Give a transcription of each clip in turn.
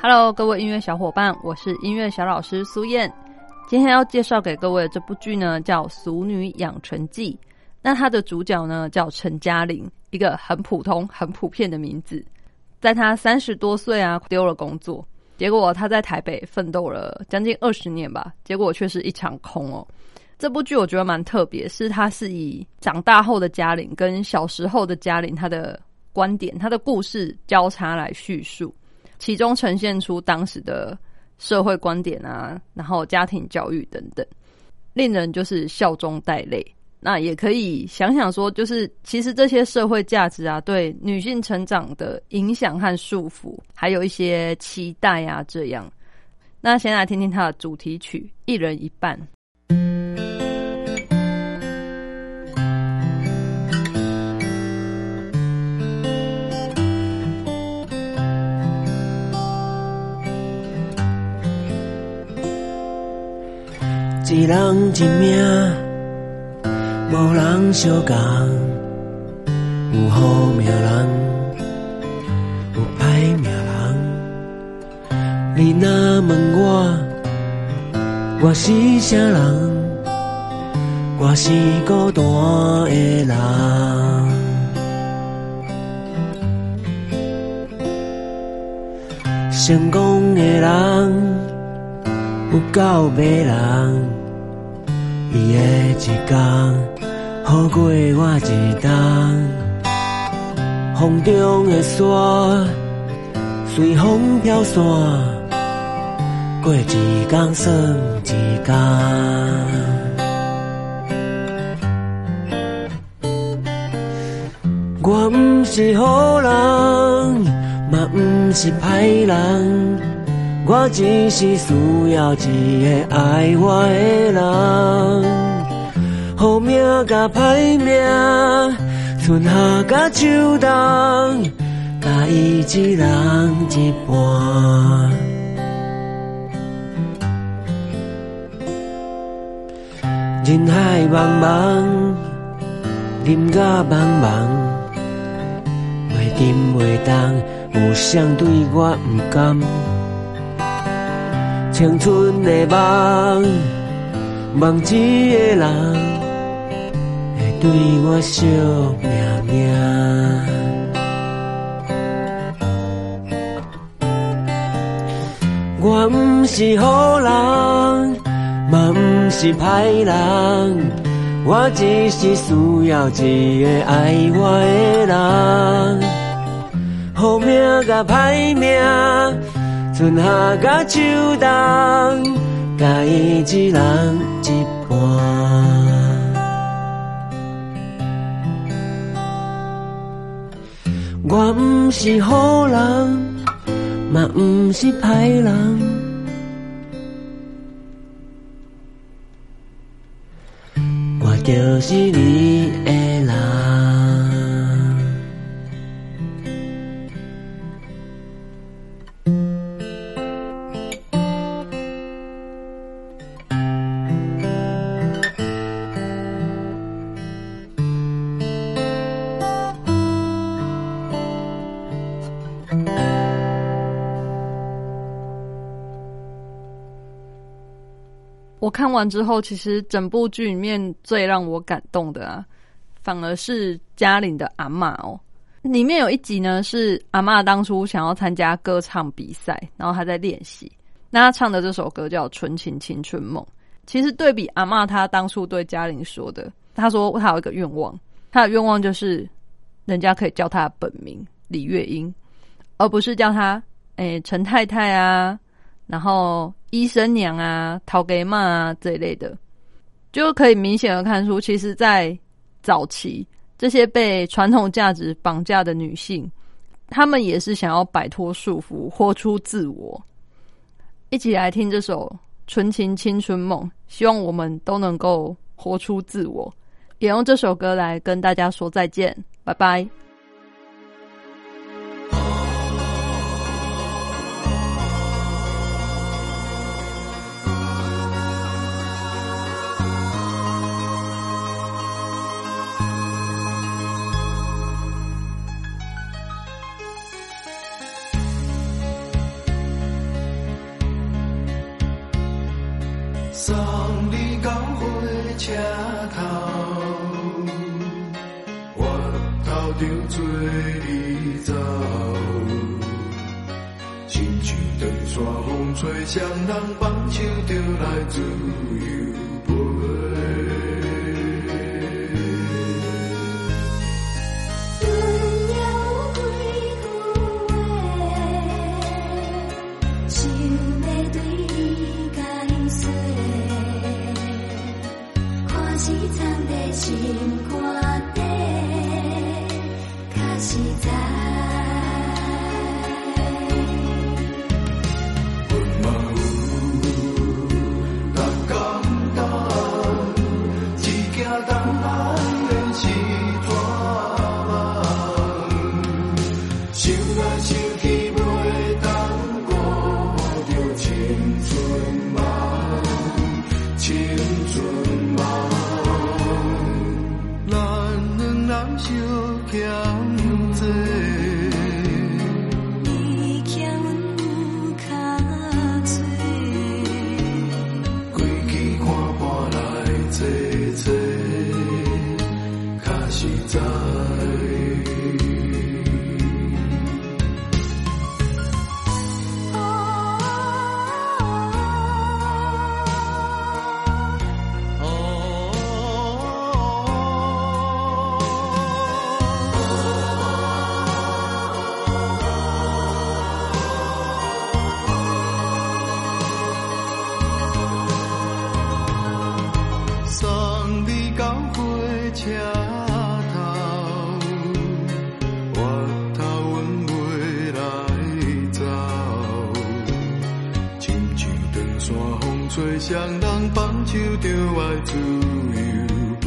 Hello，各位音乐小伙伴，我是音乐小老师苏燕。今天要介绍给各位的这部剧呢，叫《俗女养成记》。那它的主角呢，叫陈嘉玲，一个很普通、很普遍的名字。在她三十多岁啊，丢了工作，结果她在台北奋斗了将近二十年吧，结果却是一场空哦。这部剧我觉得蛮特别，是它是以长大后的嘉玲跟小时候的嘉玲她的观点、她的故事交叉来叙述。其中呈现出当时的社会观点啊，然后家庭教育等等，令人就是笑中带泪。那也可以想想说，就是其实这些社会价值啊，对女性成长的影响和束缚，还有一些期待啊，这样。那先来听听它的主题曲《一人一半》。一人一命，无人相共。有好命人，有歹命人。你若问我，我是啥人？我是孤单的人。成功的人，有够迷人。伊的一天，好过我一冬。风中的沙，随风飘散，过一天算一天。我毋是好人，嘛毋是歹人。我只是需要一个爱我的人，好命甲歹命，春夏甲秋冬，甲伊一人一半。人海茫茫，人甲茫茫，袂沉袂动，有谁对我毋甘？青春的梦，梦一个人会对我惜命命。我毋是好人，嘛毋是歹人，我只是需要一个爱我的人，好命甲歹命。春夏甲秋冬，甲伊一人一半。我毋是好人，嘛毋是歹人，我就是你的我看完之后，其实整部剧里面最让我感动的啊，反而是嘉玲的阿妈哦。里面有一集呢，是阿妈当初想要参加歌唱比赛，然后她在练习。那她唱的这首歌叫《纯情青春梦》。其实对比阿妈她当初对嘉玲说的，她说她有一个愿望，她的愿望就是人家可以叫她本名李月英，而不是叫她诶陈太太啊。然后医生娘啊、陶给妈啊这一类的，就可以明显的看出，其实，在早期这些被传统价值绑架的女性，她们也是想要摆脱束缚，活出自我。一起来听这首《纯情青春梦》，希望我们都能够活出自我。也用这首歌来跟大家说再见，拜拜。送你到火车头，我头顶做你走，亲像长山风吹，双人放手？就来自由车头，我头阮袂来走，亲像长线风吹，双人放手就爱自由飞。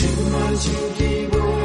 千万千奇妙